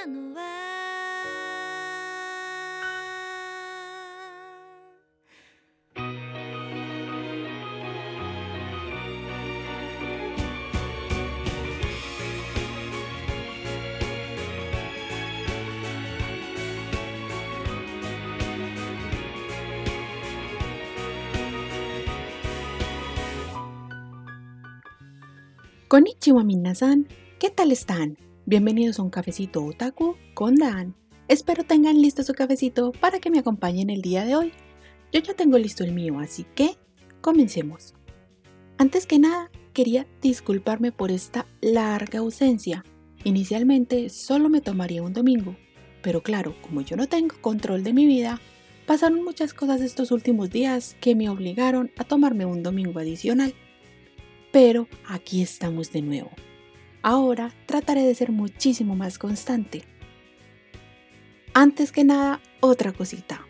たのはKonnichiwa minasan, ¿qué tal están? Bienvenidos a un cafecito otaku con Dan. Espero tengan listo su cafecito para que me acompañen el día de hoy. Yo ya tengo listo el mío, así que comencemos. Antes que nada, quería disculparme por esta larga ausencia. Inicialmente solo me tomaría un domingo, pero claro, como yo no tengo control de mi vida, pasaron muchas cosas estos últimos días que me obligaron a tomarme un domingo adicional. Pero aquí estamos de nuevo. Ahora trataré de ser muchísimo más constante. Antes que nada, otra cosita.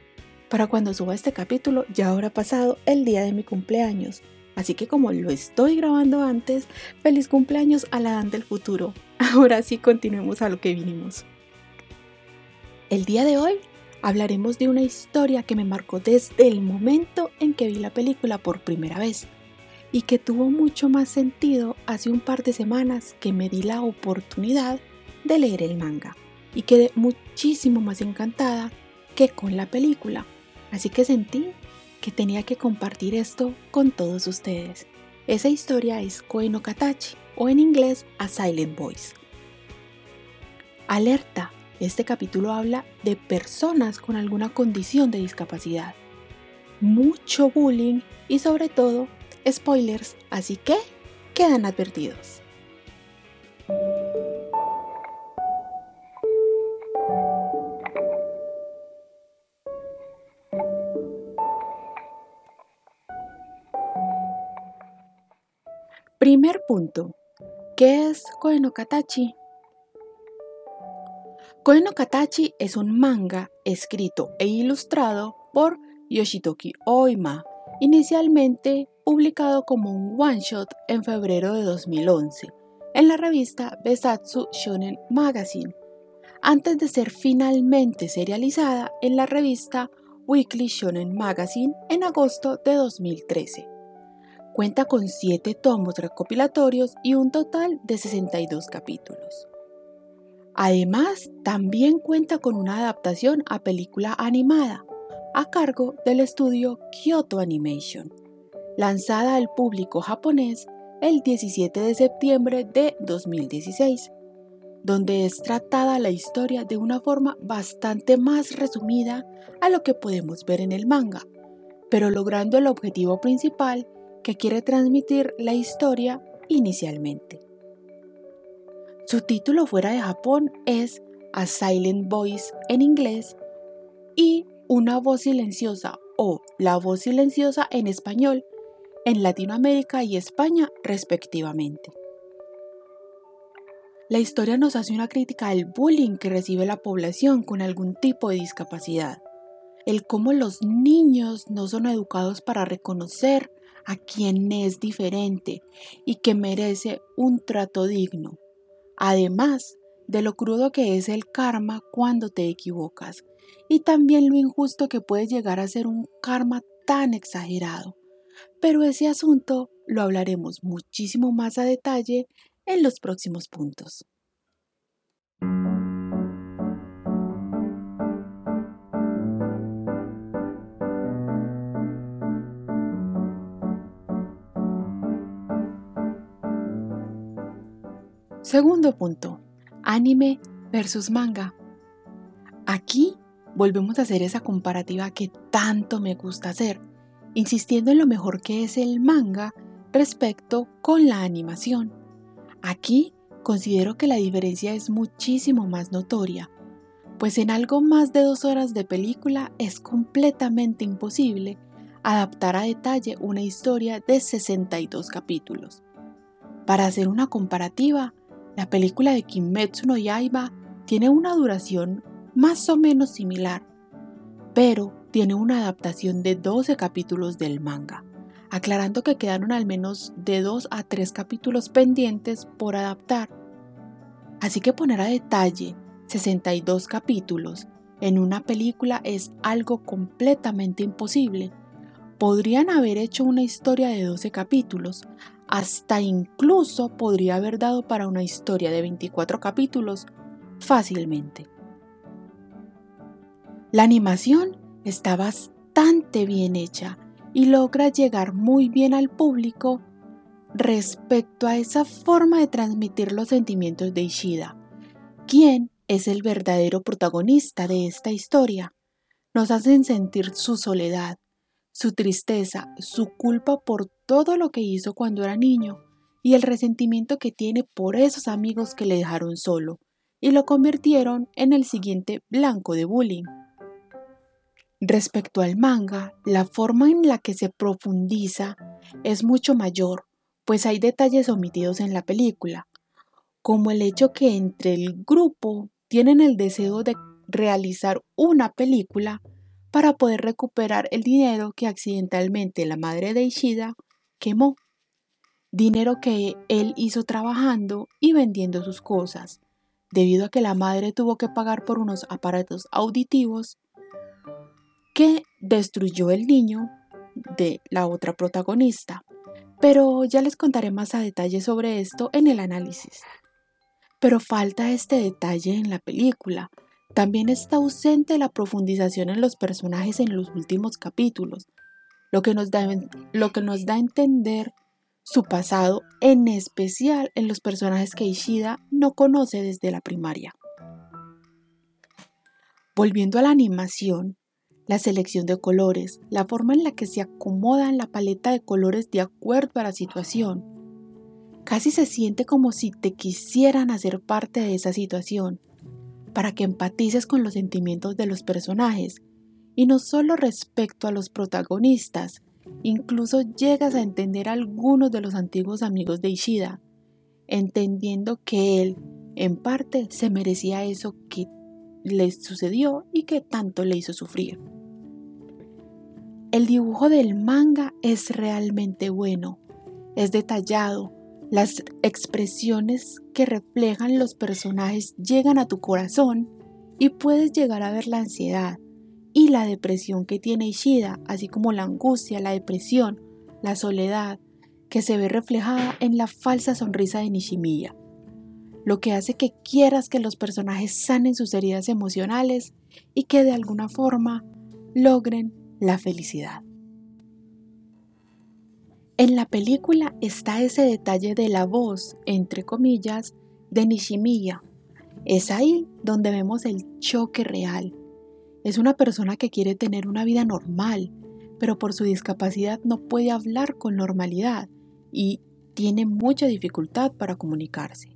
Para cuando suba este capítulo ya habrá pasado el día de mi cumpleaños. Así que como lo estoy grabando antes, feliz cumpleaños a la Dan del futuro. Ahora sí continuemos a lo que vinimos. El día de hoy hablaremos de una historia que me marcó desde el momento en que vi la película por primera vez y que tuvo mucho más sentido hace un par de semanas que me di la oportunidad de leer el manga y quedé muchísimo más encantada que con la película. Así que sentí que tenía que compartir esto con todos ustedes. Esa historia es Koe no Katachi o en inglés A Silent Voice. Alerta, este capítulo habla de personas con alguna condición de discapacidad, mucho bullying y sobre todo spoilers, así que quedan advertidos. Primer punto. ¿Qué es Koe no Katachi? Koe no Katachi es un manga escrito e ilustrado por Yoshitoki Oima, inicialmente publicado como un one-shot en febrero de 2011 en la revista Besatsu Shonen Magazine, antes de ser finalmente serializada en la revista Weekly Shonen Magazine en agosto de 2013. Cuenta con 7 tomos recopilatorios y un total de 62 capítulos. Además, también cuenta con una adaptación a película animada, a cargo del estudio Kyoto Animation lanzada al público japonés el 17 de septiembre de 2016, donde es tratada la historia de una forma bastante más resumida a lo que podemos ver en el manga, pero logrando el objetivo principal que quiere transmitir la historia inicialmente. Su título fuera de Japón es A Silent Voice en inglés y Una voz silenciosa o La voz silenciosa en español en Latinoamérica y España respectivamente. La historia nos hace una crítica al bullying que recibe la población con algún tipo de discapacidad, el cómo los niños no son educados para reconocer a quien es diferente y que merece un trato digno, además de lo crudo que es el karma cuando te equivocas y también lo injusto que puede llegar a ser un karma tan exagerado pero ese asunto lo hablaremos muchísimo más a detalle en los próximos puntos. Segundo punto, anime versus manga. Aquí volvemos a hacer esa comparativa que tanto me gusta hacer insistiendo en lo mejor que es el manga respecto con la animación. Aquí considero que la diferencia es muchísimo más notoria, pues en algo más de dos horas de película es completamente imposible adaptar a detalle una historia de 62 capítulos. Para hacer una comparativa, la película de Kimetsu no Yaiba tiene una duración más o menos similar, pero tiene una adaptación de 12 capítulos del manga, aclarando que quedaron al menos de 2 a 3 capítulos pendientes por adaptar. Así que poner a detalle 62 capítulos en una película es algo completamente imposible. Podrían haber hecho una historia de 12 capítulos, hasta incluso podría haber dado para una historia de 24 capítulos fácilmente. La animación está bastante bien hecha y logra llegar muy bien al público respecto a esa forma de transmitir los sentimientos de Ishida, quien es el verdadero protagonista de esta historia. Nos hacen sentir su soledad, su tristeza, su culpa por todo lo que hizo cuando era niño y el resentimiento que tiene por esos amigos que le dejaron solo y lo convirtieron en el siguiente blanco de bullying. Respecto al manga, la forma en la que se profundiza es mucho mayor, pues hay detalles omitidos en la película, como el hecho que entre el grupo tienen el deseo de realizar una película para poder recuperar el dinero que accidentalmente la madre de Ishida quemó. Dinero que él hizo trabajando y vendiendo sus cosas, debido a que la madre tuvo que pagar por unos aparatos auditivos que destruyó el niño de la otra protagonista. Pero ya les contaré más a detalle sobre esto en el análisis. Pero falta este detalle en la película, también está ausente la profundización en los personajes en los últimos capítulos, lo que nos da, lo que nos da a entender su pasado, en especial en los personajes que Ishida no conoce desde la primaria. Volviendo a la animación, la selección de colores, la forma en la que se acomoda la paleta de colores de acuerdo a la situación, casi se siente como si te quisieran hacer parte de esa situación para que empatices con los sentimientos de los personajes y no solo respecto a los protagonistas, incluso llegas a entender a algunos de los antiguos amigos de Ishida, entendiendo que él, en parte, se merecía eso que le sucedió y que tanto le hizo sufrir. El dibujo del manga es realmente bueno, es detallado, las expresiones que reflejan los personajes llegan a tu corazón y puedes llegar a ver la ansiedad y la depresión que tiene Ishida, así como la angustia, la depresión, la soledad, que se ve reflejada en la falsa sonrisa de Nishimiya, lo que hace que quieras que los personajes sanen sus heridas emocionales y que de alguna forma logren la felicidad. En la película está ese detalle de la voz, entre comillas, de Nishimiya. Es ahí donde vemos el choque real. Es una persona que quiere tener una vida normal, pero por su discapacidad no puede hablar con normalidad y tiene mucha dificultad para comunicarse.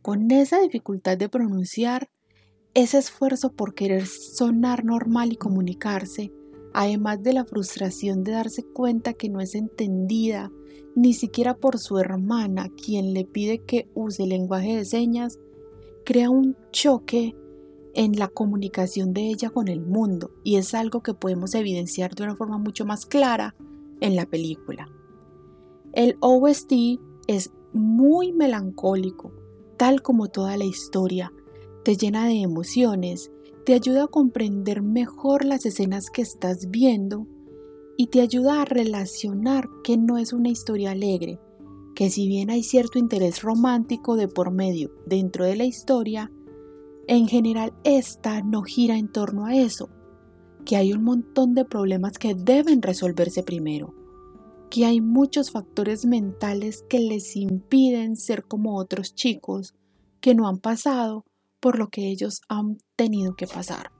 Con esa dificultad de pronunciar, ese esfuerzo por querer sonar normal y comunicarse, además de la frustración de darse cuenta que no es entendida ni siquiera por su hermana, quien le pide que use lenguaje de señas, crea un choque en la comunicación de ella con el mundo y es algo que podemos evidenciar de una forma mucho más clara en la película. El OST es muy melancólico, tal como toda la historia, te llena de emociones te ayuda a comprender mejor las escenas que estás viendo y te ayuda a relacionar que no es una historia alegre, que si bien hay cierto interés romántico de por medio dentro de la historia, en general esta no gira en torno a eso, que hay un montón de problemas que deben resolverse primero, que hay muchos factores mentales que les impiden ser como otros chicos que no han pasado por lo que ellos han tenido que pasar.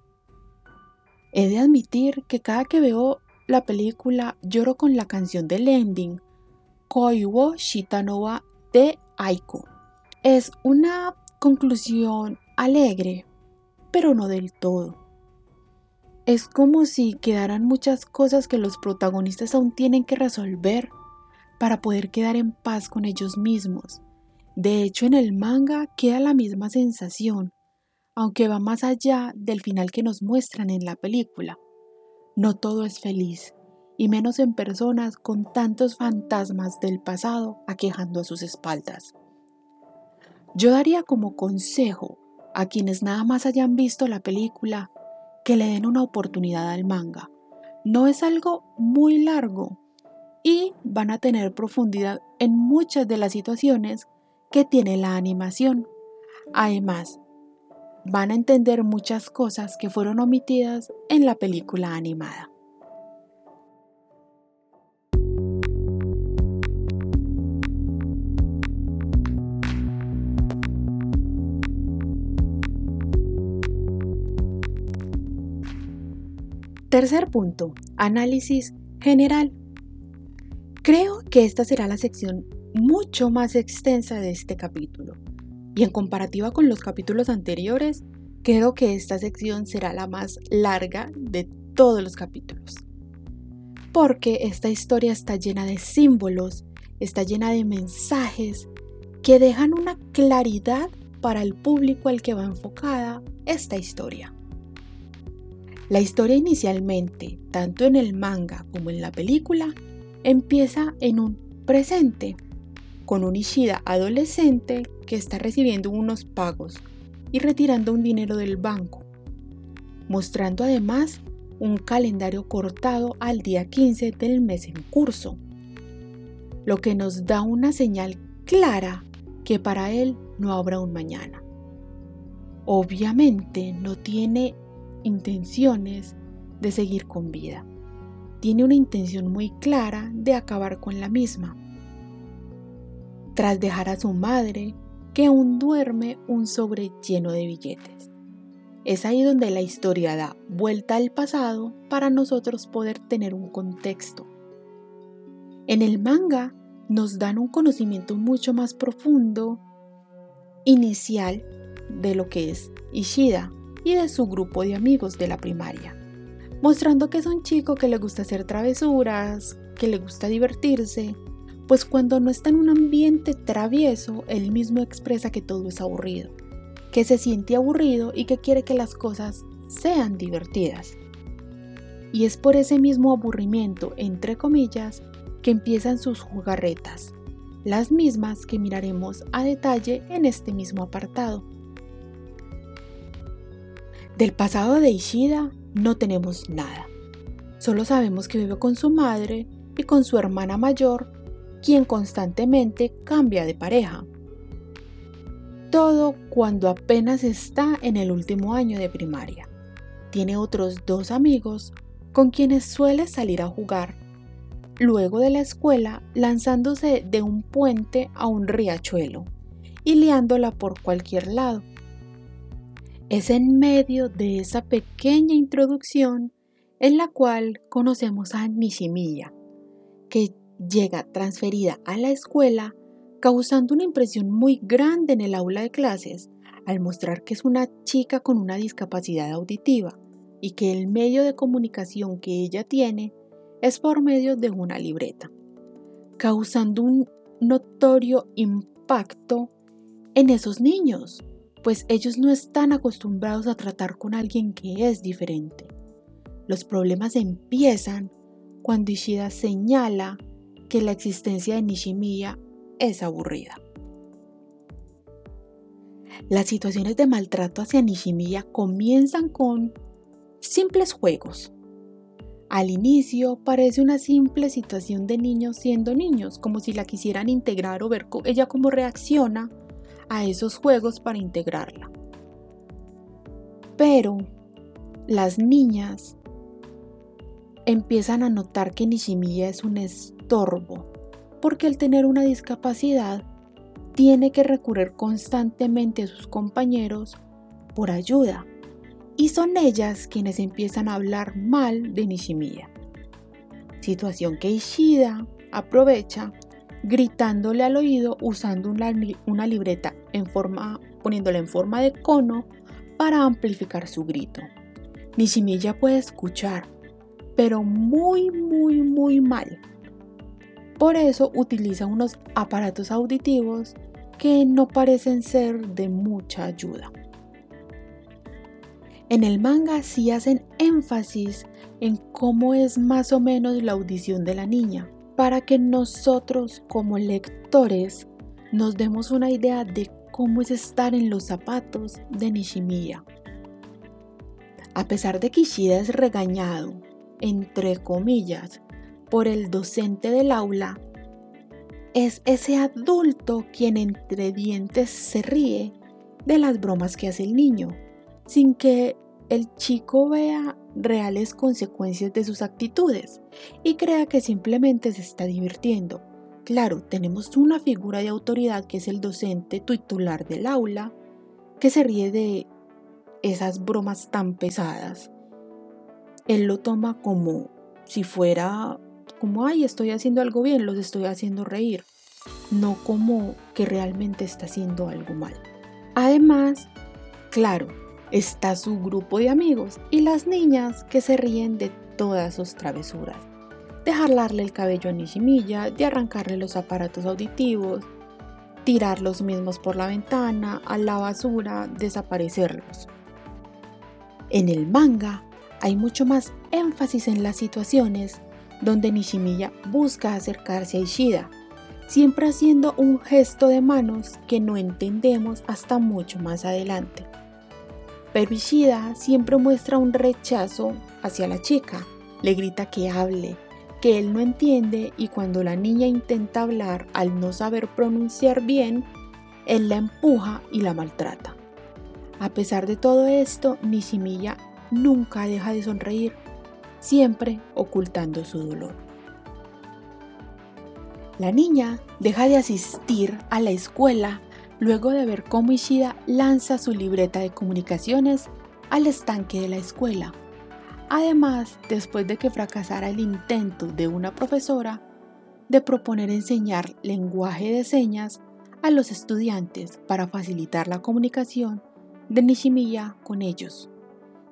He de admitir que cada que veo la película lloro con la canción del ending, Koiwo Shitanova de Aiko. Es una conclusión alegre, pero no del todo. Es como si quedaran muchas cosas que los protagonistas aún tienen que resolver para poder quedar en paz con ellos mismos de hecho, en el manga queda la misma sensación, aunque va más allá del final que nos muestran en la película. No todo es feliz, y menos en personas con tantos fantasmas del pasado aquejando a sus espaldas. Yo daría como consejo a quienes nada más hayan visto la película que le den una oportunidad al manga. No es algo muy largo y van a tener profundidad en muchas de las situaciones que tiene la animación. Además, van a entender muchas cosas que fueron omitidas en la película animada. Tercer punto, análisis general. Creo que esta será la sección mucho más extensa de este capítulo y en comparativa con los capítulos anteriores, creo que esta sección será la más larga de todos los capítulos. Porque esta historia está llena de símbolos, está llena de mensajes que dejan una claridad para el público al que va enfocada esta historia. La historia inicialmente, tanto en el manga como en la película, empieza en un presente, con un Ishida adolescente que está recibiendo unos pagos y retirando un dinero del banco, mostrando además un calendario cortado al día 15 del mes en curso, lo que nos da una señal clara que para él no habrá un mañana. Obviamente no tiene intenciones de seguir con vida. Tiene una intención muy clara de acabar con la misma. Tras dejar a su madre, que aún duerme un sobre lleno de billetes. Es ahí donde la historia da vuelta al pasado para nosotros poder tener un contexto. En el manga nos dan un conocimiento mucho más profundo, inicial, de lo que es Ishida, y de su grupo de amigos de la primaria, mostrando que es un chico que le gusta hacer travesuras, que le gusta divertirse, pues cuando no está en un ambiente travieso, él mismo expresa que todo es aburrido, que se siente aburrido y que quiere que las cosas sean divertidas. Y es por ese mismo aburrimiento, entre comillas, que empiezan sus jugarretas, las mismas que miraremos a detalle en este mismo apartado. Del pasado de Ishida no tenemos nada. Solo sabemos que vive con su madre y con su hermana mayor, quien constantemente cambia de pareja. Todo cuando apenas está en el último año de primaria. Tiene otros dos amigos con quienes suele salir a jugar, luego de la escuela lanzándose de un puente a un riachuelo y liándola por cualquier lado es en medio de esa pequeña introducción en la cual conocemos a Nishimiya, que llega transferida a la escuela causando una impresión muy grande en el aula de clases al mostrar que es una chica con una discapacidad auditiva y que el medio de comunicación que ella tiene es por medio de una libreta, causando un notorio impacto en esos niños pues ellos no están acostumbrados a tratar con alguien que es diferente. Los problemas empiezan cuando Ishida señala que la existencia de Nishimiya es aburrida. Las situaciones de maltrato hacia Nishimiya comienzan con simples juegos. Al inicio parece una simple situación de niños siendo niños, como si la quisieran integrar o ver ella cómo reacciona a esos juegos para integrarla. Pero las niñas empiezan a notar que Nishimiya es un estorbo, porque al tener una discapacidad tiene que recurrir constantemente a sus compañeros por ayuda, y son ellas quienes empiezan a hablar mal de Nishimiya. Situación que Ishida aprovecha gritándole al oído usando una, libreta en forma, poniéndola en forma de cono para amplificar su grito. Nishimiya puede escuchar, pero muy, muy, muy mal. Por eso utiliza unos aparatos auditivos que no parecen ser de mucha ayuda. En el manga sí hacen énfasis en cómo es más o menos la audición de la niña, para que nosotros como lectores nos demos una idea de cómo es estar en los zapatos de Nishimiya. A pesar de que Ishida es regañado, entre comillas, por el docente del aula, es ese adulto quien entre dientes se ríe de las bromas que hace el niño, sin que el chico vea reales consecuencias de sus actitudes y crea que simplemente se está divirtiendo. Claro, tenemos una figura de autoridad que es el docente titular del aula, que se ríe de esas bromas tan pesadas. Él lo toma como si fuera como, ay, estoy haciendo algo bien, los estoy haciendo reír, no como que realmente está haciendo algo mal. Además, claro, está su grupo de amigos y las niñas que se ríen de todas sus travesuras. De el cabello a Nishimiya, de arrancarle los aparatos auditivos, tirar los mismos por la ventana, a la basura, desaparecerlos. En el manga hay mucho más énfasis en las situaciones donde Nishimiya busca acercarse a Ishida, siempre haciendo un gesto de manos que no entendemos hasta mucho más adelante. Pero Ishida siempre muestra un rechazo hacia la chica, le grita que hable, que él no entiende y cuando la niña intenta hablar al no saber pronunciar bien, él la empuja y la maltrata. A pesar de todo esto, Nishimiya nunca deja de sonreír, siempre ocultando su dolor. La niña deja de asistir a la escuela luego de ver cómo Ishida lanza su libreta de comunicaciones al estanque de la escuela. Además, después de que fracasara el intento de una profesora de proponer enseñar lenguaje de señas a los estudiantes para facilitar la comunicación de Nishimiya con ellos,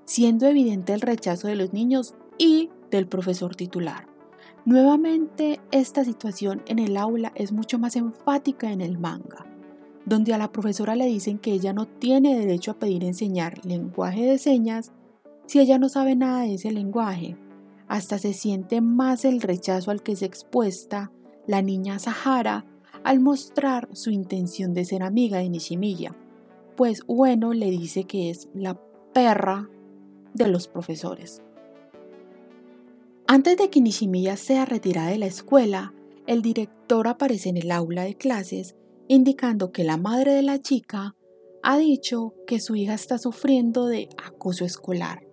siendo evidente el rechazo de los niños y del profesor titular. Nuevamente, esta situación en el aula es mucho más enfática en el manga, donde a la profesora le dicen que ella no tiene derecho a pedir enseñar lenguaje de señas si ella no sabe nada de ese lenguaje. Hasta se siente más el rechazo al que se expuesta la niña Sahara al mostrar su intención de ser amiga de Nishimiya, pues bueno le dice que es la perra de los profesores. Antes de que Nishimiya sea retirada de la escuela, el director aparece en el aula de clases indicando que la madre de la chica ha dicho que su hija está sufriendo de acoso escolar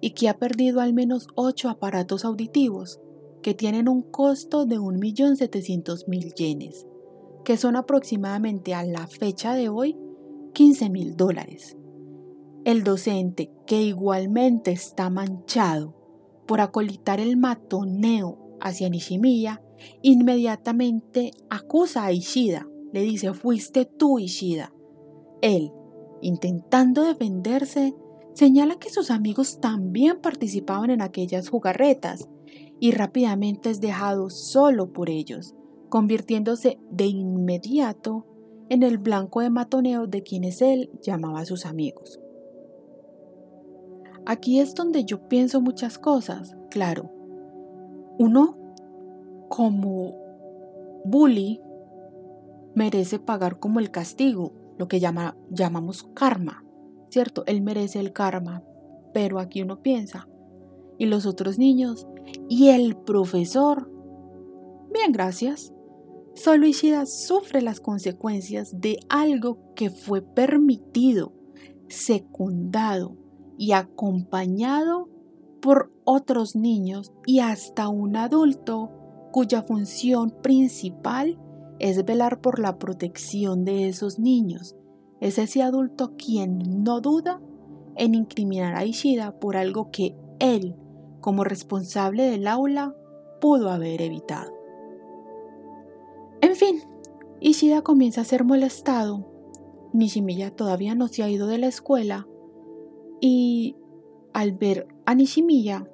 y que ha perdido al menos ocho aparatos auditivos que tienen un costo de 1.700.000 yenes, que son aproximadamente a la fecha de hoy 15.000 dólares. El docente, que igualmente está manchado por acolitar el matoneo hacia Nishimiya, inmediatamente acusa a Ishida. Le dice, fuiste tú, Ishida. Él, intentando defenderse, señala que sus amigos también participaban en aquellas jugarretas y rápidamente es dejado solo por ellos, convirtiéndose de inmediato en el blanco de matoneo de quienes él llamaba a sus amigos. Aquí es donde yo pienso muchas cosas, claro. Uno, como bully, merece pagar como el castigo, lo que llamamos karma, ¿cierto? Él merece el karma, pero aquí uno piensa, ¿y los otros niños? ¿Y el profesor? Bien, gracias. Solo Ishida sufre las consecuencias de algo que fue permitido, secundado, y acompañado por otros niños y hasta un adulto cuya función principal es velar por la protección de esos niños. Es ese adulto quien no duda en incriminar a Ishida por algo que él, como responsable del aula, pudo haber evitado. En fin, Ishida comienza a ser molestado. Nishimiya todavía no se ha ido de la escuela y al ver a Nishimiya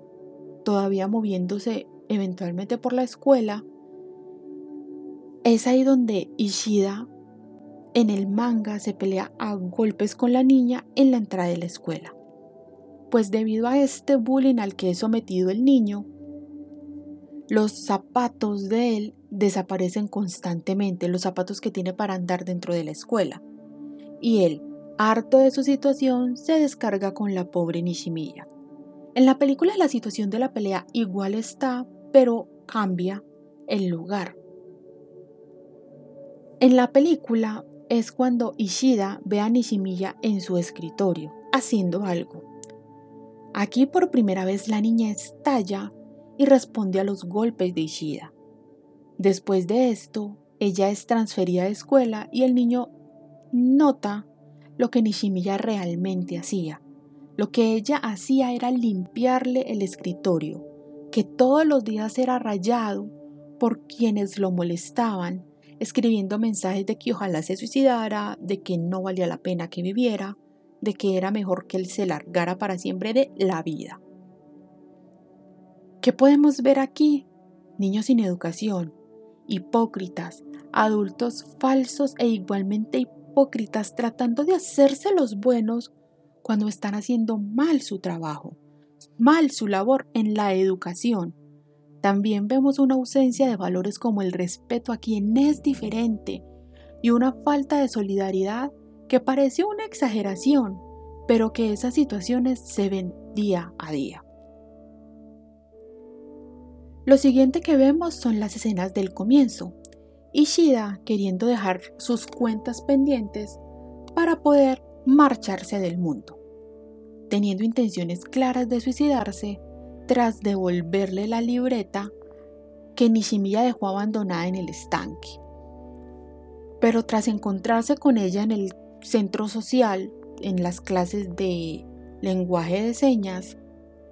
todavía moviéndose eventualmente por la escuela, es ahí donde Ishida en el manga se pelea a golpes con la niña en la entrada de la escuela. Pues debido a este bullying al que es sometido el niño, los zapatos de él desaparecen constantemente, los zapatos que tiene para andar dentro de la escuela. y él, harto de su situación, se descarga con la pobre Nishimiya. En la película la situación de la pelea igual está, pero cambia el lugar. En la película es cuando Ishida ve a Nishimiya en su escritorio, haciendo algo. Aquí por primera vez la niña estalla y responde a los golpes de Ishida. Después de esto, ella es transferida de escuela y el niño nota lo que Nishimiya realmente hacía. Lo que ella hacía era limpiarle el escritorio, que todos los días era rayado por quienes lo molestaban, escribiendo mensajes de que ojalá se suicidara, de que no valía la pena que viviera, de que era mejor que él se largara para siempre de la vida. ¿Qué podemos ver aquí? Niños sin educación, hipócritas, adultos falsos e igualmente hipócritas tratando de hacerse los buenos cuando están haciendo mal su trabajo, mal su labor en la educación. También vemos una ausencia de valores como el respeto a quien es diferente y una falta de solidaridad que parece una exageración, pero que esas situaciones se ven día a día. Lo siguiente que vemos son las escenas del comienzo. Ishida queriendo dejar sus cuentas pendientes para poder marcharse del mundo, teniendo intenciones claras de suicidarse tras devolverle la libreta que Nishimiya dejó abandonada en el estanque. Pero tras encontrarse con ella en el centro social, en las clases de lenguaje de señas,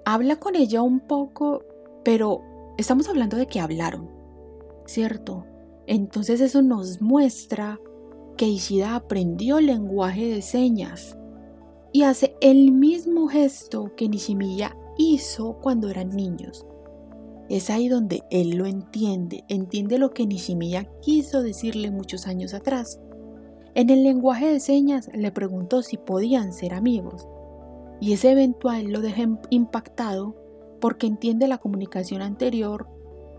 habla con ella un poco, pero Estamos hablando de que hablaron, ¿cierto? Entonces eso nos muestra que Ishida aprendió lenguaje de señas y hace el mismo gesto que Nishimiya hizo cuando eran niños. Es ahí donde él lo entiende, entiende lo que Nishimiya quiso decirle muchos años atrás. En el lenguaje de señas le preguntó si podían ser amigos, y ese eventual lo deja impactado porque entiende la comunicación anterior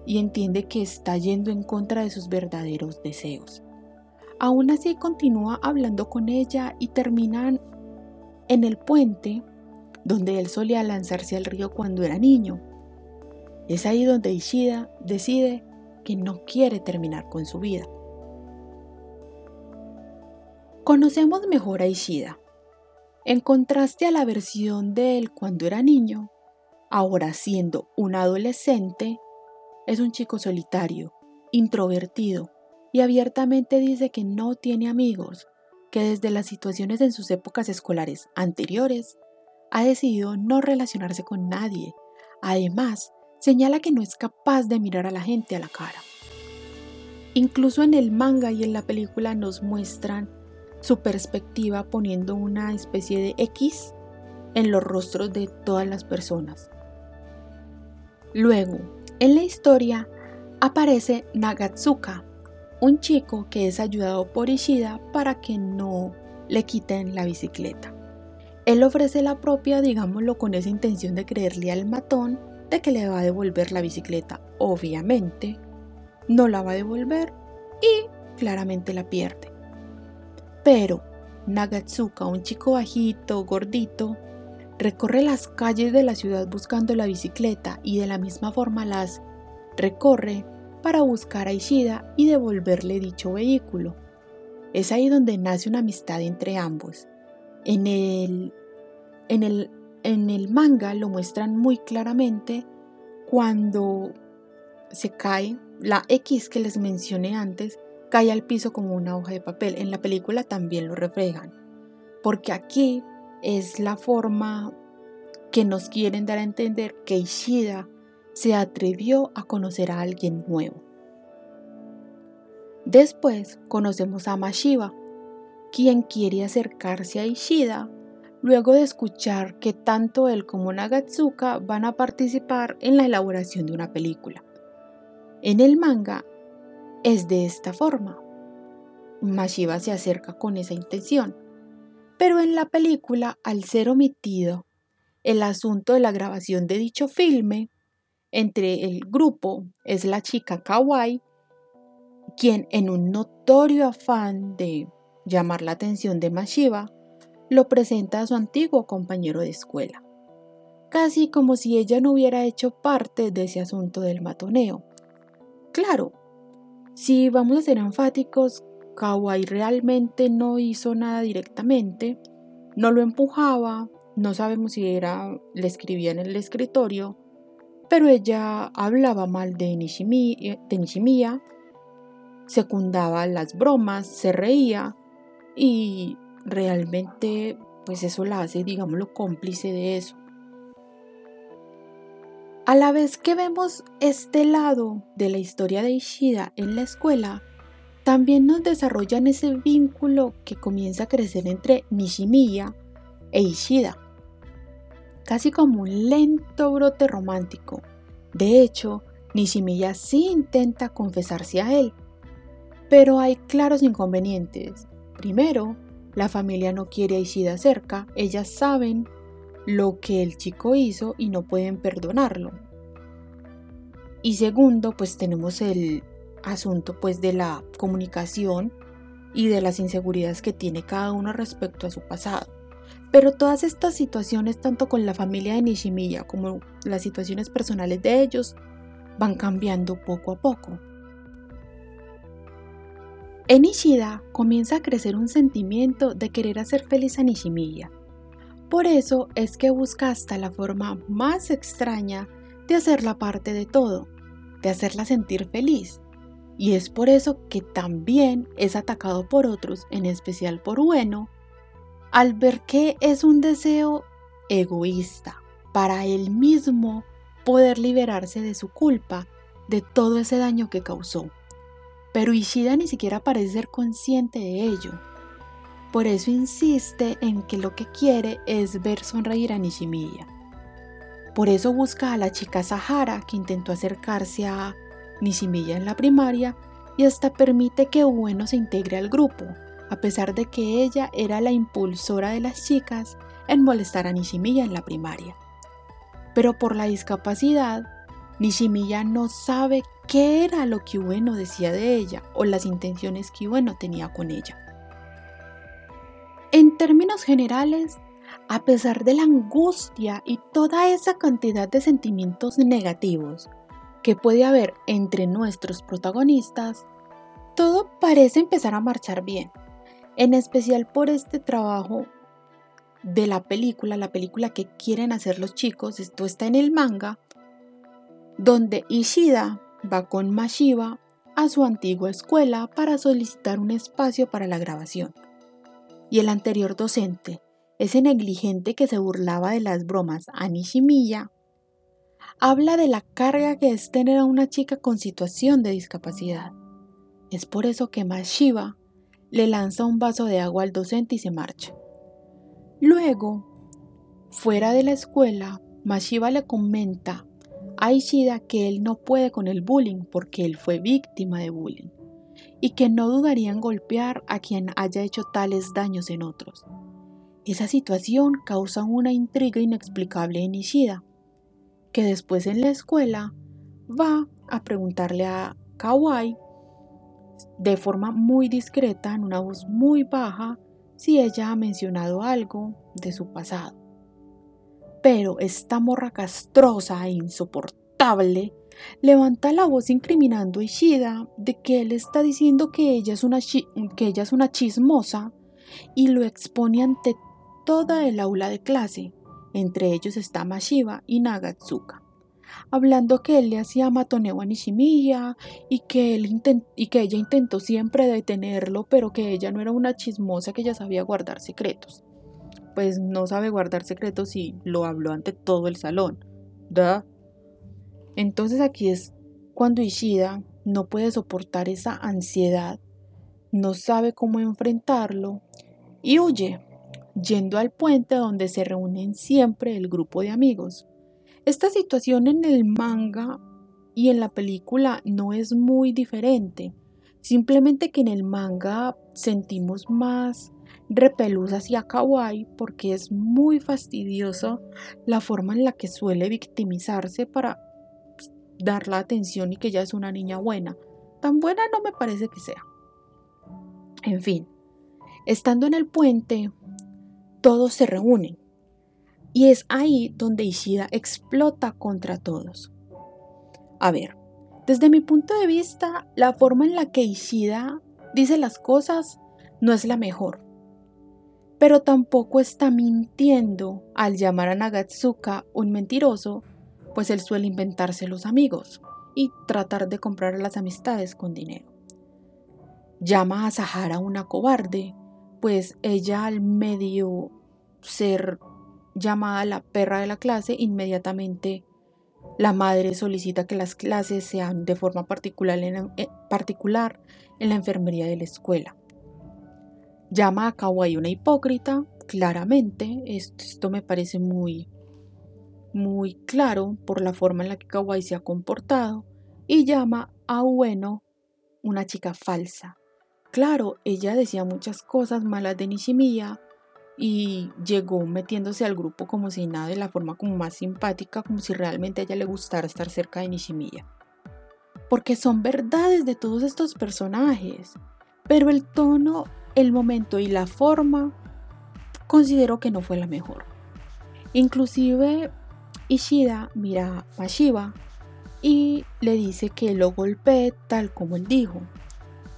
y entiende que está yendo en contra de sus verdaderos deseos. Aún así continúa hablando con ella y terminan en el puente donde él solía lanzarse al río cuando era niño. Es ahí donde Ishida decide que no quiere terminar con su vida. Conocemos mejor a Ishida. En contraste a la versión de él cuando era niño, ahora siendo un adolescente, es un chico solitario, introvertido y abiertamente dice que no tiene amigos, que desde las situaciones en sus épocas escolares anteriores ha decidido no relacionarse con nadie. Además, señala que no es capaz de mirar a la gente a la cara. Incluso en el manga y en la película nos muestran su perspectiva poniendo una especie de X en los rostros de todas las personas. Luego, en la historia aparece Nagatsuka, un chico que es ayudado por Ishida para que no le quiten la bicicleta. Él ofrece la propia, digámoslo, con esa intención de creerle al matón de que le va a devolver la bicicleta. Obviamente, no la va a devolver y claramente la pierde. Pero Nagatsuka, un chico bajito, gordito, recorre las calles de la ciudad buscando la bicicleta y de la misma forma las recorre para buscar a Ishida y devolverle dicho vehículo. Es ahí donde nace una amistad entre ambos. En el, en el, en el manga lo muestran muy claramente cuando se cae, la X que les mencioné antes, cae al piso como una hoja de papel. En la película también lo reflejan. Porque aquí es la forma que nos quieren dar a entender que Ishida se atrevió a conocer a alguien nuevo. Después conocemos a Mashiba, quien quiere acercarse a Ishida luego de escuchar que tanto él como Nagatsuka van a participar en la elaboración de una película. En el manga es de esta forma. Mashiba se acerca con esa intención pero en la película, al ser omitido el asunto de la grabación de dicho filme, entre el grupo es la chica Kawaii, quien en un notorio afán de llamar la atención de Mashiva, lo presenta a su antiguo compañero de escuela, casi como si ella no hubiera hecho parte de ese asunto del matoneo. Claro, si vamos a ser enfáticos, Kawai realmente no hizo nada directamente, no lo empujaba, no sabemos si era, le escribía en el escritorio, pero ella hablaba mal de de Nishimiya secundaba las bromas, se reía y realmente pues eso la hace, digámoslo, cómplice de eso. A la vez que vemos este lado de la historia de Ishida en la escuela, también nos desarrollan ese vínculo que comienza a crecer entre Nishimiya e Ishida, casi como un lento brote romántico. De hecho, Nishimiya sí intenta confesarse a él, pero hay claros inconvenientes. Primero, la familia no quiere a Ishida cerca, ellas saben lo que el chico hizo y no pueden perdonarlo. Y segundo, pues tenemos el asunto pues de la comunicación y de las inseguridades que tiene cada uno respecto a su pasado. Pero todas estas situaciones, tanto con la familia de Nishimiya como las situaciones personales de ellos, van cambiando poco a poco. En Ishida comienza a crecer un sentimiento de querer hacer feliz a Nishimiya. Por eso es que busca hasta la forma más extraña de hacerla parte de todo, de hacerla sentir feliz. Y es por eso que también es atacado por otros, en especial por Ueno, al ver que es un deseo egoísta para él mismo poder liberarse de su culpa, de todo ese daño que causó pero Ishida ni siquiera parece ser consciente de ello. Por eso insiste en que lo que quiere es ver sonreír a Nishimiya. Por eso busca a la chica Sahara que intentó acercarse a Nishimiya en la primaria y hasta permite que Ueno se integre al grupo, a pesar de que ella era la impulsora de las chicas en molestar a Nishimiya en la primaria. Pero por la discapacidad, Nishimiya no sabe qué era lo que Ueno decía de ella o las intenciones que Ueno tenía con ella. En términos generales, a pesar de la angustia y toda esa cantidad de sentimientos negativos que puede haber entre nuestros protagonistas, todo parece empezar a marchar bien, en especial por este trabajo de la película, la película que quieren hacer los chicos, esto está en el manga, donde Ishida va con Mashiba a su antigua escuela para solicitar un espacio para la grabación. Y el anterior docente, ese negligente que se burlaba de las bromas a Nishimiya, habla de la carga que es tener a una chica con situación de discapacidad. Es por eso que Mashiba le lanza un vaso de agua al docente y se marcha. Luego, fuera de la escuela, Mashiba le comenta a Ishida que él no puede con el bullying porque él fue víctima de bullying y que no dudaría en golpear a quien haya hecho tales daños en otros. Esa situación causa una intriga inexplicable en Ishida, que después en la escuela va a preguntarle a Kawai de forma muy discreta, en una voz muy baja, si ella ha mencionado algo de su pasado. Pero esta morra castrosa e insoportable levanta la voz incriminando a Ishida de que él está diciendo que ella es una, que ella es una chismosa y lo expone ante toda el aula de clase. Entre ellos está Mashiba y Nagatsuka, hablando que él le hacía matoneo a Nishimiya y que, él y que ella intentó siempre detenerlo, pero que ella no era una chismosa que ella sabía guardar secretos pues no sabe guardar secretos y lo habló ante todo el salón. ¿Da? Entonces aquí es cuando Ishida no puede soportar esa ansiedad, no sabe cómo enfrentarlo y huye, yendo al puente donde se reúnen siempre el grupo de amigos. Esta situación en el manga y en la película no es muy diferente, simplemente que en el manga sentimos más repelús hacia Kawaii porque es muy fastidioso la forma en la que suele victimizarse para pues, dar la atención y que ella es una niña buena. Tan buena no me parece que sea. En fin, Estando en el puente, todos se reúnen. Y es ahí donde Ishida explota contra todos. A ver, desde mi punto de vista, la forma en la que Ishida dice las cosas no es la mejor. Pero tampoco está mintiendo al llamar a Nagatsuka un mentiroso, pues él suele inventarse los amigos y tratar de comprar las amistades con dinero. Llama a Sahara una cobarde, pues ella al medio ser llamada la perra de la clase, inmediatamente la madre solicita que las clases sean de forma particular en, eh, particular en la enfermería de la escuela. Llama a Kawaii una hipócrita, claramente, esto, me parece muy, muy claro por la forma en la que Kawaii se ha comportado, y llama a Ueno una chica falsa. Claro, ella decía muchas cosas malas de Nishimiya y llegó metiéndose al grupo como si nada de la forma como más simpática, como si realmente a ella le gustara estar cerca de Nishimiya. Porque son verdades de todos estos personajes, pero el tono el momento y la forma considero que no fue la mejor. Inclusive Ishida mira a Mashiba y le dice que lo golpee tal como él dijo.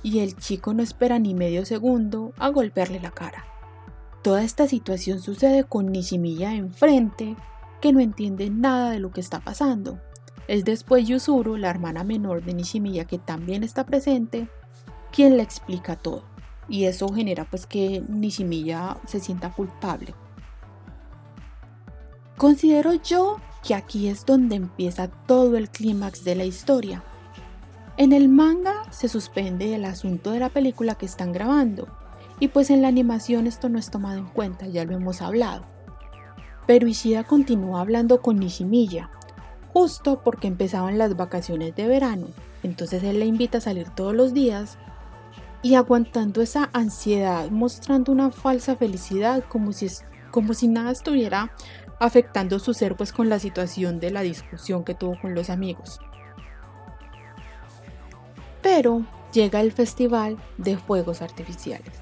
Y el chico no espera ni medio segundo a golpearle la cara. Toda esta situación sucede con Nishimiya enfrente, que no entiende nada de lo que está pasando. Es después Yuzuru, la hermana menor de Nishimiya, que también está presente, quien le explica todo y eso genera pues que Nishimiya se sienta culpable. Considero yo que aquí es donde empieza todo el clímax de la historia. En el manga se suspende el asunto de la película que están grabando y pues en la animación esto no es tomado en cuenta, ya lo hemos hablado. Pero Ishida continúa hablando con Nishimiya, justo porque empezaban las vacaciones de verano, entonces él le invita a salir todos los días y aguantando esa ansiedad, mostrando una falsa felicidad como si, como si nada estuviera afectando su ser pues con la situación de la discusión que tuvo con los amigos. Pero llega el festival de fuegos artificiales,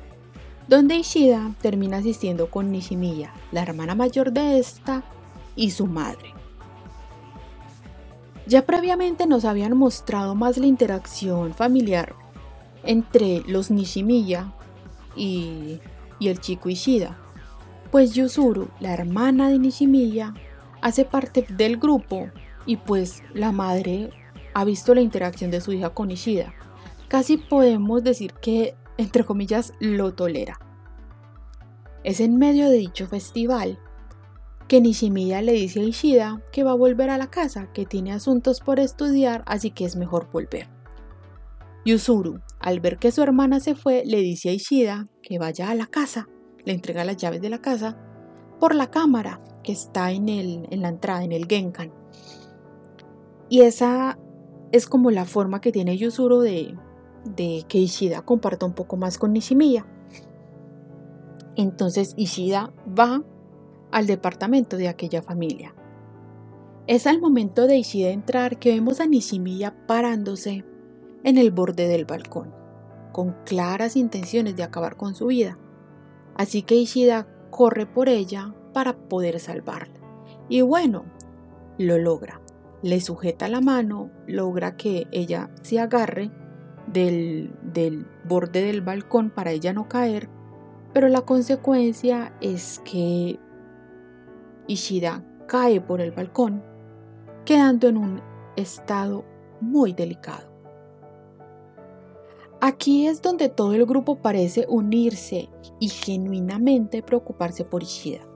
donde Ishida termina asistiendo con Nishimiya, la hermana mayor de esta, y su madre. Ya previamente nos habían mostrado más la interacción familiar entre los Nishimiya y, el chico Ishida. Pues Yuzuru, la hermana de Nishimiya, hace parte del grupo y pues la madre ha visto la interacción de su hija con Ishida. Casi podemos decir que, entre comillas, lo tolera. Es en medio de dicho festival que Nishimiya le dice a Ishida que va a volver a la casa, que tiene asuntos por estudiar, así que es mejor volver. Yuzuru, al ver que su hermana se fue, le dice a Ishida que vaya a la casa, le entrega las llaves de la casa por la cámara que está en, el, en la entrada, en el Genkan. Y esa es como la forma que tiene Yuzuru de, de que Ishida comparta un poco más con Nishimiya. Entonces Ishida va al departamento de aquella familia. Es al momento de Ishida entrar que vemos a Nishimiya parándose en el borde del balcón, con claras intenciones de acabar con su vida. Así que Ishida corre por ella para poder salvarla. Y bueno, lo logra. Le sujeta la mano, logra que ella se agarre del, borde del balcón para ella no caer, pero la consecuencia es que Ishida cae por el balcón, quedando en un estado muy delicado. Aquí es donde todo el grupo parece unirse y genuinamente preocuparse por Ishida,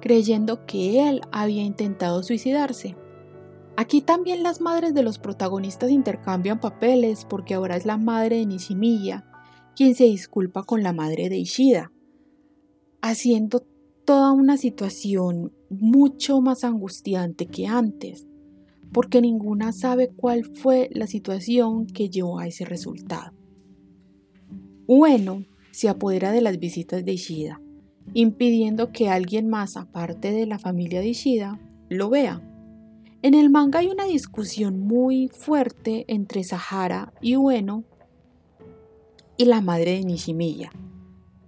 creyendo que él había intentado suicidarse. Aquí también las madres de los protagonistas intercambian papeles porque ahora es la madre de Nishimiya quien se disculpa con la madre de Ishida, haciendo toda una situación mucho más angustiante que antes, porque ninguna sabe cuál fue la situación que llevó a ese resultado. Ueno se apodera de las visitas de Ishida, impidiendo que alguien más aparte de la familia de Ishida lo vea. En el manga hay una discusión muy fuerte entre Sahara y Ueno y la madre de Nishimiya,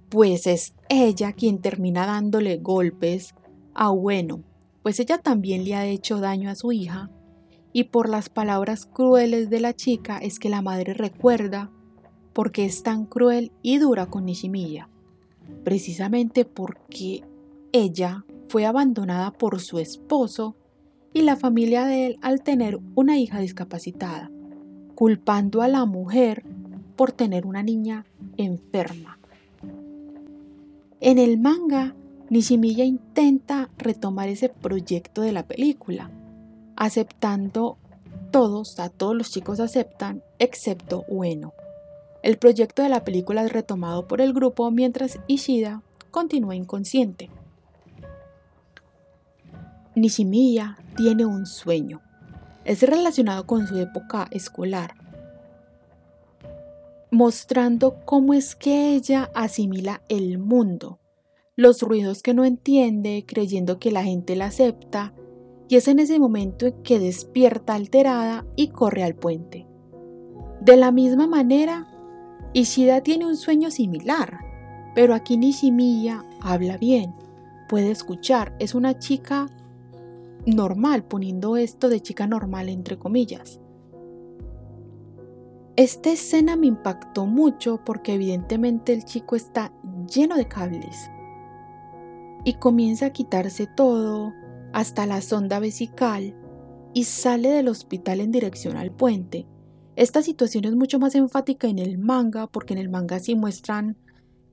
pues es ella quien termina dándole golpes a Bueno, pues ella también le ha hecho daño a su hija, y por las palabras crueles de la chica es que la madre recuerda por qué es tan cruel y dura con Nishimiya, precisamente porque ella fue abandonada por su esposo y la familia de él al tener una hija discapacitada, culpando a la mujer por tener una niña enferma. En el manga, Nishimiya intenta retomar ese proyecto de la película, aceptando todos, a todos los chicos aceptan, excepto Ueno. El proyecto de la película es retomado por el grupo mientras Ishida continúa inconsciente. Nishimiya tiene un sueño. Es relacionado con su época escolar, mostrando cómo es que ella asimila el mundo, los ruidos que no entiende, creyendo que la gente la acepta, y es en ese momento en que despierta alterada y corre al puente. De la misma manera, Ishida tiene un sueño similar, pero aquí Nishimiya habla bien, puede escuchar, es una chica normal, poniendo esto de chica normal entre comillas. Esta escena me impactó mucho porque evidentemente el chico está lleno de cables y comienza a quitarse todo hasta la sonda vesical y sale del hospital en dirección al puente. Esta situación es mucho más enfática en el manga porque en el manga sí muestran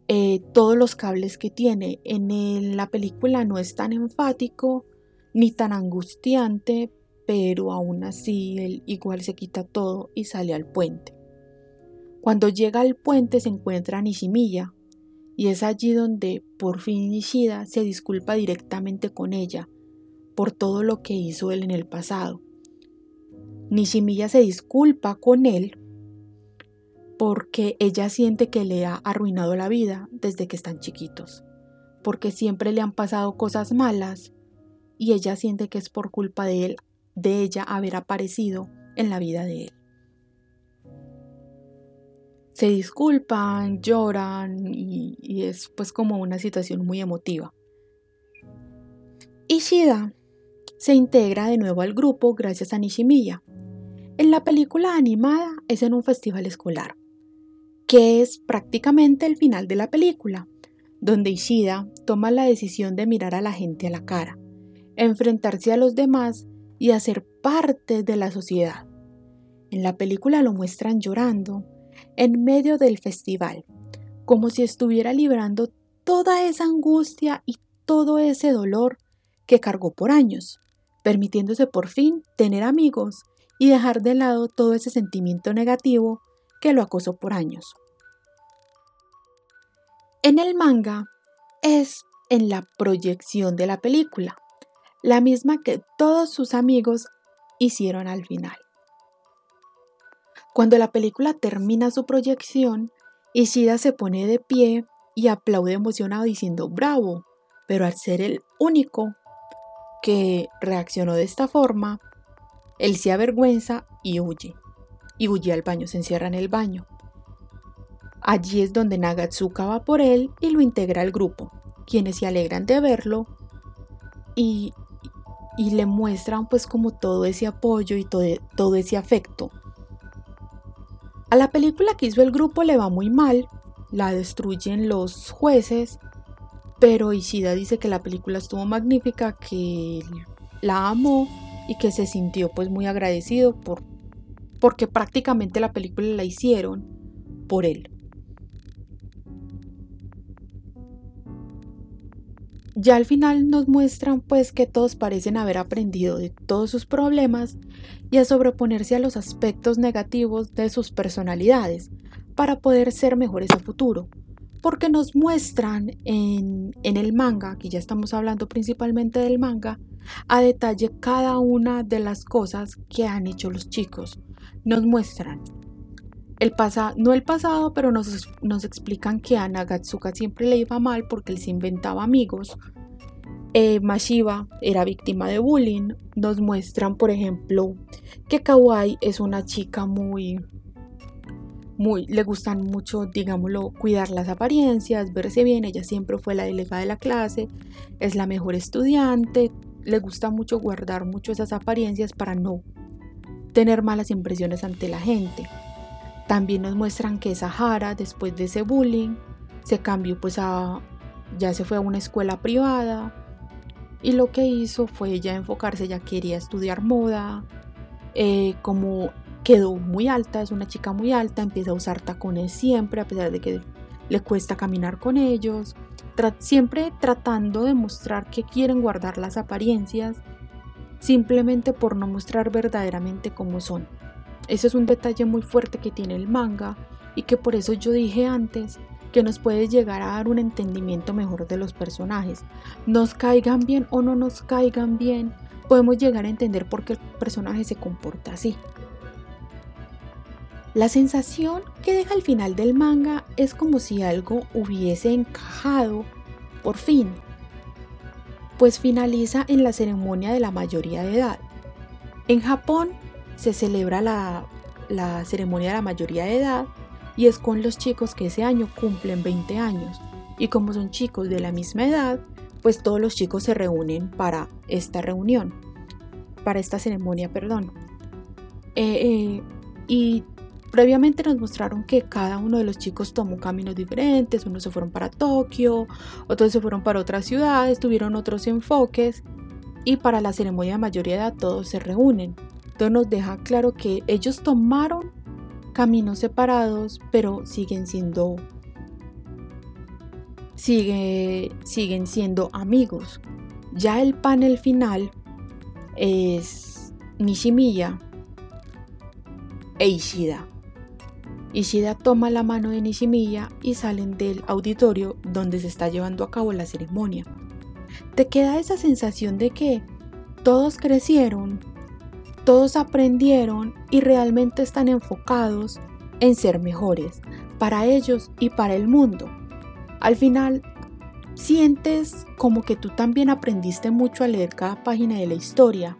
eh, todos los cables que tiene. En la película no es tan enfático ni tan angustiante, pero aún así él igual se quita todo y sale al puente. Cuando llega al puente se encuentra a Nishimiya, y es allí donde por fin Nishida se disculpa directamente con ella por todo lo que hizo él en el pasado. Nishimiya se disculpa con él porque ella siente que le ha arruinado la vida desde que están chiquitos, porque siempre le han pasado cosas malas y ella siente que es por culpa de él, de ella haber aparecido en la vida de él. Se disculpan, lloran y, es pues como una situación muy emotiva. Ishida se integra de nuevo al grupo gracias a Nishimiya. En la película animada es en un festival escolar, que es prácticamente el final de la película, donde Ishida toma la decisión de mirar a la gente a la cara enfrentarse a los demás y hacer parte de la sociedad. En la película lo muestran llorando en medio del festival, como si estuviera librando toda esa angustia y todo ese dolor que cargó por años, permitiéndose por fin tener amigos y dejar de lado todo ese sentimiento negativo que lo acosó por años. En el manga es en la proyección de la película, la misma que todos sus amigos hicieron al final. Cuando la película termina su proyección, Ishida se pone de pie y aplaude emocionado diciendo bravo, pero al ser el único que reaccionó de esta forma, él se avergüenza y huye. Y huye al baño, se encierra en el baño. Allí es donde Nagatsuka va por él y lo integra al grupo, quienes se alegran de verlo y y le muestran pues como todo ese apoyo y todo, todo ese afecto. A la película que hizo el grupo le va muy mal, la destruyen los jueces, pero Ishida dice que la película estuvo magnífica, que la amó y que se sintió pues muy agradecido por porque prácticamente la película la hicieron por él. Ya al final nos muestran pues que todos parecen haber aprendido de todos sus problemas y a sobreponerse a los aspectos negativos de sus personalidades para poder ser mejores a futuro. Porque nos muestran en, en el manga, que ya estamos hablando principalmente del manga, a detalle cada una de las cosas que han hecho los chicos. Nos muestran el pasado, no el pasado, pero nos, nos, explican que a Nagatsuka siempre le iba mal porque él se inventaba amigos. Eh, Mashiba era víctima de bullying. Nos muestran, por ejemplo, que Kawaii es una chica muy, muy, le gustan mucho, digámoslo, cuidar las apariencias, verse bien. Ella siempre fue la delegada de la clase, es la mejor estudiante, le gusta mucho guardar mucho esas apariencias para no tener malas impresiones ante la gente. También nos muestran que Sahara, después de ese bullying, se cambió pues a, ya se fue a una escuela privada y lo que hizo fue ya enfocarse, ya quería estudiar moda, eh, como quedó muy alta, es una chica muy alta, empieza a usar tacones siempre, a pesar de que le cuesta caminar con ellos, siempre tratando de mostrar que quieren guardar las apariencias, simplemente por no mostrar verdaderamente cómo son. Ese es un detalle muy fuerte que tiene el manga y que por eso yo dije antes que nos puede llegar a dar un entendimiento mejor de los personajes. Nos caigan bien o no nos caigan bien, podemos llegar a entender por qué el personaje se comporta así. La sensación que deja al final del manga es como si algo hubiese encajado por fin, pues finaliza en la ceremonia de la mayoría de edad. En Japón se celebra la, ceremonia de la mayoría de edad y es con los chicos que ese año cumplen 20 años. Y como son chicos de la misma edad, pues todos los chicos se reúnen para esta reunión, para esta ceremonia, perdón. Eh, eh, y Previamente nos mostraron que cada uno de los chicos tomó caminos diferentes, unos se fueron para Tokio, otros se fueron para otras ciudades, tuvieron otros enfoques y para la ceremonia de mayoría de edad todos se reúnen. Nos deja claro que ellos tomaron caminos separados, pero siguen siendo sigue, siguen siendo amigos. Ya el panel final es Nishimiya e Ishida. Ishida toma la mano de Nishimiya y salen del auditorio donde se está llevando a cabo la ceremonia. Te queda esa sensación de que todos crecieron, todos aprendieron y realmente están enfocados en ser mejores para ellos y para el mundo. Al final, sientes como que tú también aprendiste mucho a leer cada página de la historia.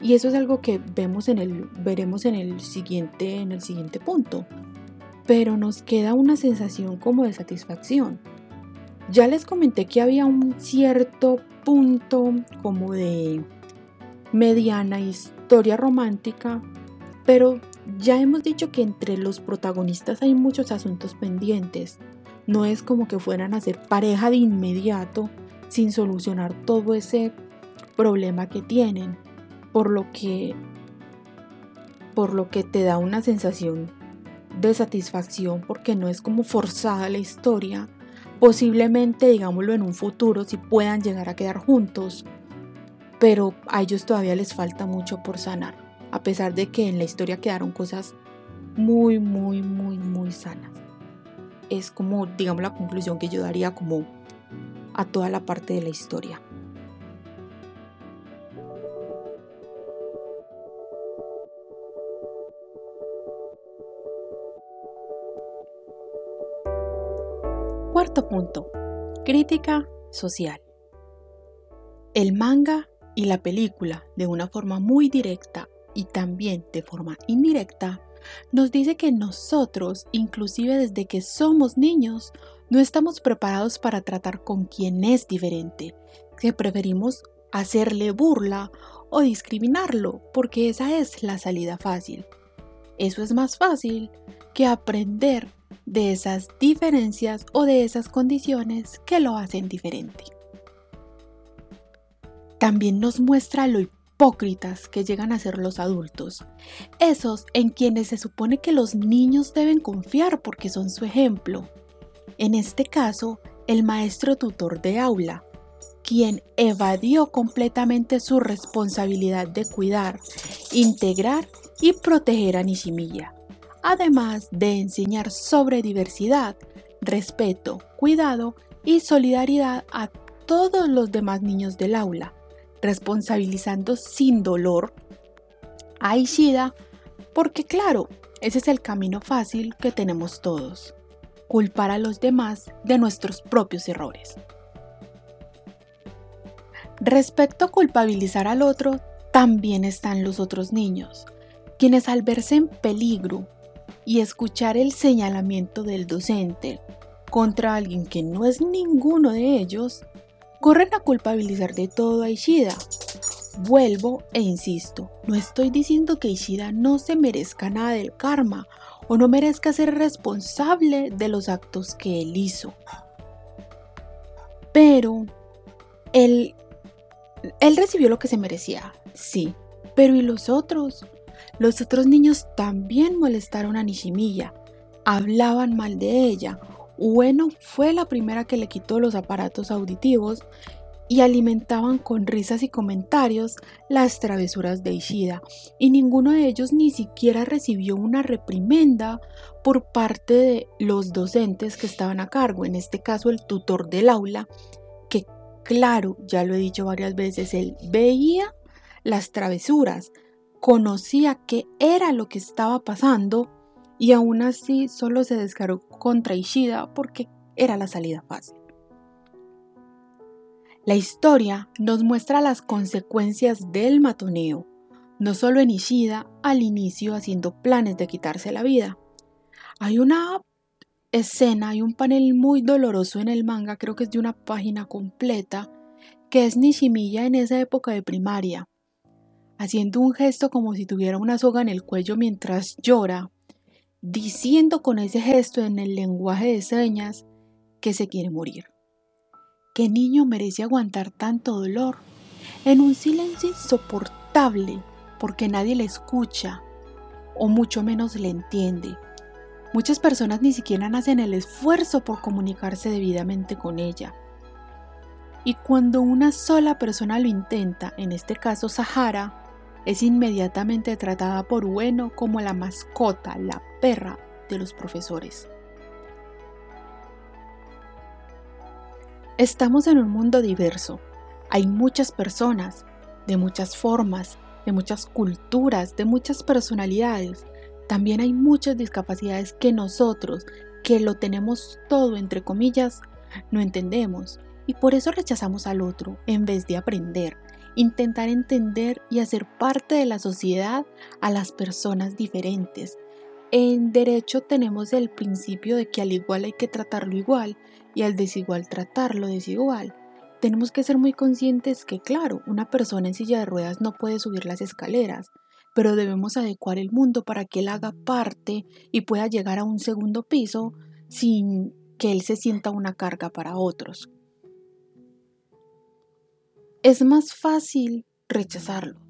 Y eso es algo que vemos en el, veremos en el, siguiente, en el siguiente punto pero nos queda una sensación como de satisfacción. Ya les comenté que había un cierto punto como de mediana historia romántica, pero ya hemos dicho que entre los protagonistas hay muchos asuntos pendientes. No es como que fueran a ser pareja de inmediato sin solucionar todo ese problema que tienen, por lo que por lo que te da una sensación de satisfacción porque no es como forzada la historia. Posiblemente, digámoslo, en un futuro si puedan llegar a quedar juntos, pero a ellos todavía les falta mucho por sanar, a pesar de que en la historia quedaron cosas muy, muy, muy, muy sanas. Es como, digamos, la conclusión que yo daría como a toda la parte de la historia. Cuarto punto. Crítica social. El manga y la película, de una forma muy directa y también de forma indirecta, nos dice que nosotros, inclusive desde que somos niños, no estamos preparados para tratar con quien es diferente, que preferimos hacerle burla o discriminarlo, porque esa es la salida fácil. Eso es más fácil que aprender de esas diferencias o de esas condiciones que lo hacen diferente. También nos muestra lo hipócritas que llegan a ser los adultos, esos en quienes se supone que los niños deben confiar porque son su ejemplo. En este caso, el maestro tutor de aula, quien evadió completamente su responsabilidad de cuidar, integrar y proteger a Nishimiya además de enseñar sobre diversidad, respeto, cuidado y solidaridad a todos los demás niños del aula, responsabilizando sin dolor a Ishida, porque claro, ese es el camino fácil que tenemos todos, culpar a los demás de nuestros propios errores. Respecto a culpabilizar al otro, también están los otros niños, quienes al verse en peligro y escuchar el señalamiento del docente contra alguien que no es ninguno de ellos, corren a culpabilizar de todo a Ishida. Vuelvo e insisto, no estoy diciendo que Ishida no se merezca nada del karma o no merezca ser responsable de los actos que él hizo. Pero él, él recibió lo que se merecía, sí, pero ¿y los otros? Los otros niños también molestaron a Nishimiya, hablaban mal de ella. Ueno fue la primera que le quitó los aparatos auditivos y alimentaban con risas y comentarios las travesuras de Ishida, y ninguno de ellos ni siquiera recibió una reprimenda por parte de los docentes que estaban a cargo, en este caso el tutor del aula, que claro, ya lo he dicho varias veces, él veía las travesuras, conocía qué era lo que estaba pasando y aún así solo se descargó contra Ishida porque era la salida fácil. La historia nos muestra las consecuencias del matoneo, no solo en Ishida al inicio haciendo planes de quitarse la vida. Hay una escena, hay un panel muy doloroso en el manga, creo que es de una página completa, que es Nishimiya en esa época de primaria, haciendo un gesto como si tuviera una soga en el cuello mientras llora, diciendo con ese gesto en el lenguaje de señas que se quiere morir. ¿Qué niño merece aguantar tanto dolor? En un silencio insoportable porque nadie le escucha o mucho menos le entiende. Muchas personas ni siquiera hacen el esfuerzo por comunicarse debidamente con ella. Y cuando una sola persona lo intenta, en este caso Sahara, es inmediatamente tratada por Bueno como la mascota, la perra de los profesores. Estamos en un mundo diverso. Hay muchas personas, de muchas formas, de muchas culturas, de muchas personalidades. También hay muchas discapacidades que nosotros, que lo tenemos todo entre comillas, no entendemos. Y por eso rechazamos al otro en vez de aprender, intentar entender y hacer parte de la sociedad a las personas diferentes. En derecho tenemos el principio de que al igual hay que tratarlo igual y al desigual tratarlo desigual. Tenemos que ser muy conscientes que, claro, una persona en silla de ruedas no puede subir las escaleras, pero debemos adecuar el mundo para que él haga parte y pueda llegar a un segundo piso sin que él se sienta una carga para otros. Es más fácil rechazarlo.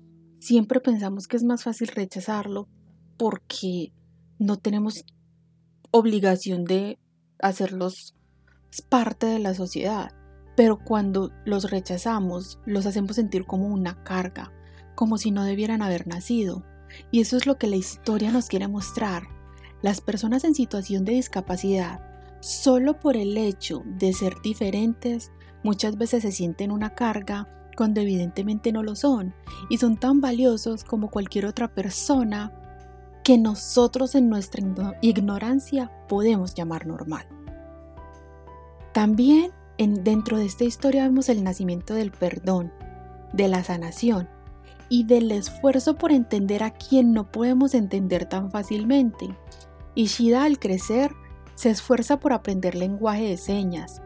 Siempre pensamos que es más fácil rechazarlo porque no tenemos obligación de hacerlos parte de la sociedad, pero cuando los rechazamos, los hacemos sentir como una carga, como si no debieran haber nacido. Y eso es lo que la historia nos quiere mostrar. Las personas en situación de discapacidad, solo por el hecho de ser diferentes, muchas veces se sienten una carga cuando evidentemente no lo son, y son tan valiosos como cualquier otra persona que nosotros en nuestra ignorancia podemos llamar normal. También en, dentro de esta historia vemos el nacimiento del perdón, de la sanación y del esfuerzo por entender a quien no podemos entender tan fácilmente. Ishida al crecer se esfuerza por aprender lenguaje de señas.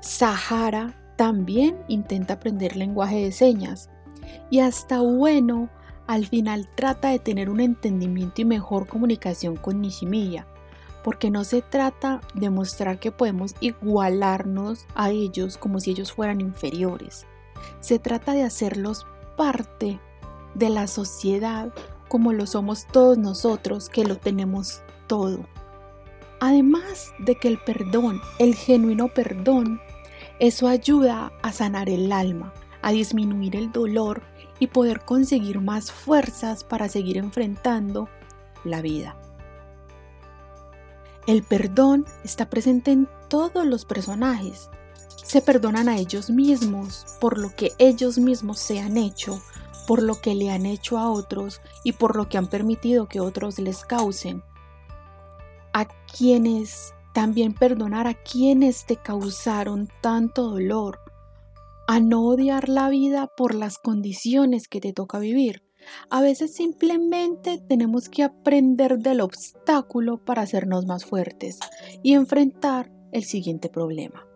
Sahara también intenta aprender lenguaje de señas. Y hasta Bueno al final trata de tener un entendimiento y mejor comunicación con Nishimiya porque no se trata de mostrar que podemos igualarnos a ellos como si ellos fueran inferiores. Se trata de hacerlos parte de la sociedad como lo somos todos nosotros que lo tenemos todo. Además de que el perdón, el genuino perdón, eso ayuda a sanar el alma, a disminuir el dolor y poder conseguir más fuerzas para seguir enfrentando la vida. El perdón está presente en todos los personajes. Se perdonan a ellos mismos por lo que ellos mismos se han hecho, por lo que le han hecho a otros y por lo que han permitido que otros les causen. A quienes también perdonar a quienes te causaron tanto dolor, a no odiar la vida por las condiciones que te toca vivir, A veces simplemente tenemos que aprender del obstáculo para hacernos más fuertes y enfrentar el siguiente problema.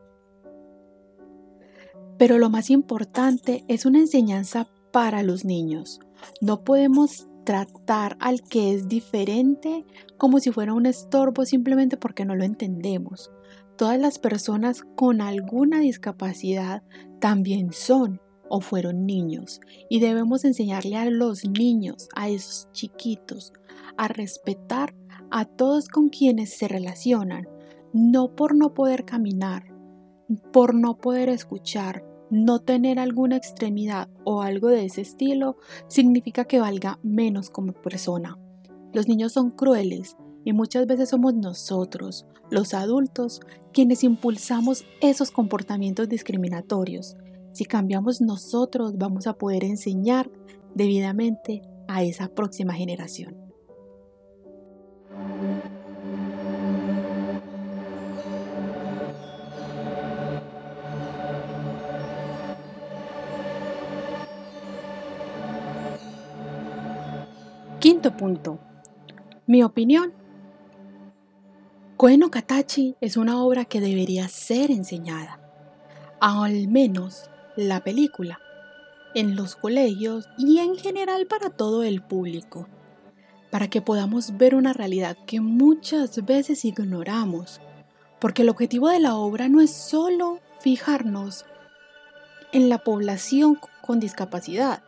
Pero lo más importante es una enseñanza para los niños. No podemos tratar al que es diferente como si fuera un estorbo simplemente porque no lo entendemos. Todas las personas con alguna discapacidad también son o fueron niños y debemos enseñarle a los niños, a esos chiquitos, a respetar a todos con quienes se relacionan, no por no poder caminar, por no poder escuchar, no tener alguna extremidad o algo de ese estilo significa que valga menos como persona. Los niños son crueles y muchas veces somos nosotros, los adultos, quienes impulsamos esos comportamientos discriminatorios. Si cambiamos nosotros vamos a poder enseñar debidamente a esa próxima generación. Quinto punto. Mi opinión. Koe no Katachi es una obra que debería ser enseñada, al menos la película, en los colegios y en general para todo el público, para que podamos ver una realidad que muchas veces ignoramos, porque el objetivo de la obra no es solo fijarnos en la población con discapacidad,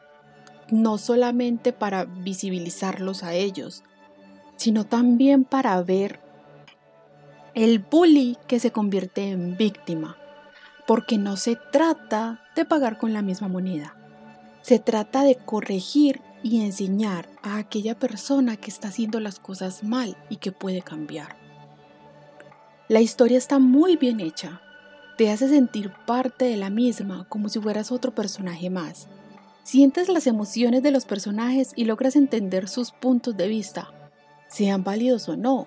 no solamente para visibilizarlos a ellos, sino también para ver el bully que se convierte en víctima, porque no se trata de pagar con la misma moneda, se trata de corregir y enseñar a aquella persona que está haciendo las cosas mal y que puede cambiar. La historia está muy bien hecha, te hace sentir parte de la misma como si fueras otro personaje más Sientes las emociones de los personajes y logras entender sus puntos de vista, sean válidos o no,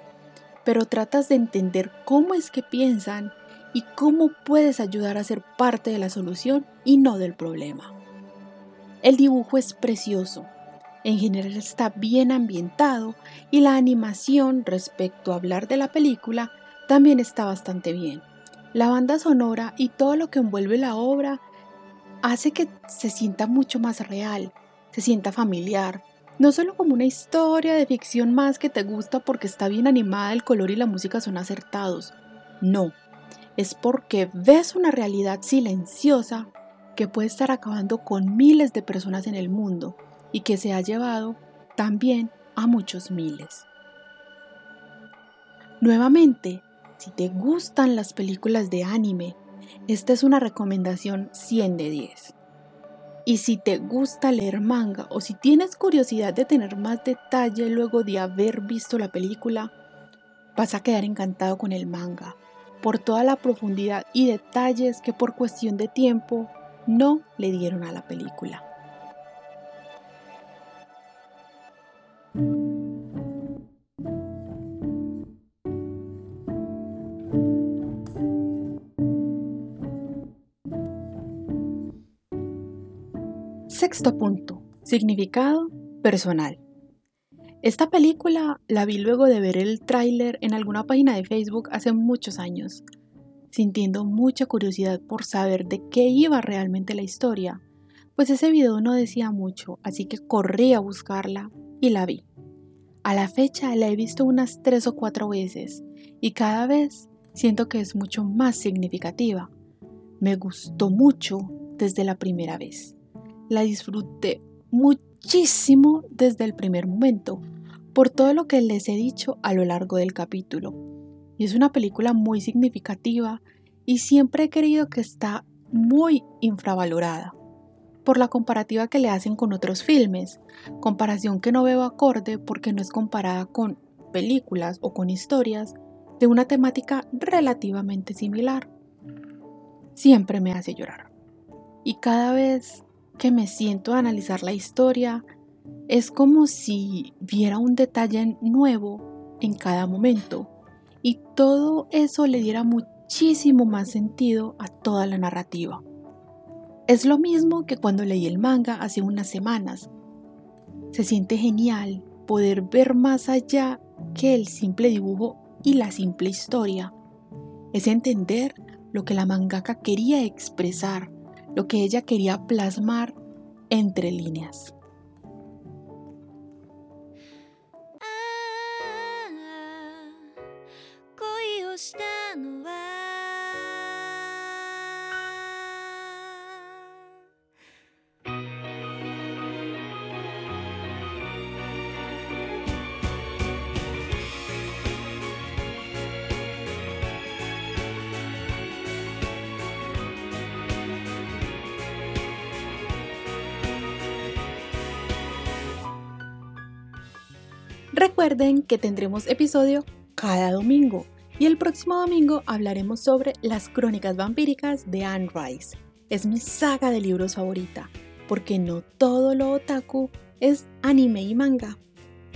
pero tratas de entender cómo es que piensan y cómo puedes ayudar a ser parte de la solución y no del problema. El dibujo es precioso, en general está bien ambientado y la animación respecto a hablar de la película también está bastante bien. La banda sonora y todo lo que envuelve la obra hace que se sienta mucho más real, se sienta familiar, no solo como una historia de ficción más que te gusta porque está bien animada, el color y la música son acertados. No, es porque ves una realidad silenciosa que puede estar acabando con miles de personas en el mundo y que se ha llevado también a muchos miles. Nuevamente, si te gustan las películas de anime, esta es una recomendación 100 de 10. Y si te gusta leer manga o si tienes curiosidad de tener más detalle luego de haber visto la película, vas a quedar encantado con el manga por toda la profundidad y detalles que por cuestión de tiempo no le dieron a la película. Sexto punto. Significado personal. Esta película la vi luego de ver el tráiler en alguna página de Facebook hace muchos años, sintiendo mucha curiosidad por saber de qué iba realmente la historia, pues ese video no decía mucho, así que corrí a buscarla y la vi. A la fecha la he visto unas tres o cuatro veces y cada vez siento que es mucho más significativa. Me gustó mucho desde la primera vez la disfruté muchísimo desde el primer momento, por todo lo que les he dicho a lo largo del capítulo. Y es una película muy significativa y siempre he creído que está muy infravalorada por la comparativa que le hacen con otros filmes, comparación que no veo acorde porque no es comparada con películas o con historias de una temática relativamente similar. Siempre me hace llorar. Y cada vez que me siento a analizar la historia, es como si viera un detalle nuevo en cada momento y todo eso le diera muchísimo más sentido a toda la narrativa. Es lo mismo que cuando leí el manga hace unas semanas. Se siente genial poder ver más allá que el simple dibujo y la simple historia. Es entender lo que la mangaka quería expresar, lo que ella quería plasmar entre líneas. Recuerden que tendremos episodio cada domingo y el próximo domingo hablaremos sobre las crónicas vampíricas de Anne Rice. Es mi saga de libros favorita, porque no todo lo otaku es anime y manga.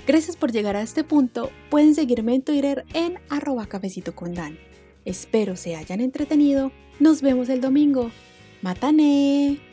Gracias por llegar a este punto. Pueden seguirme en Twitter en arroba cafecito con Dan. Espero se hayan entretenido. Nos vemos el domingo. ¡Matane!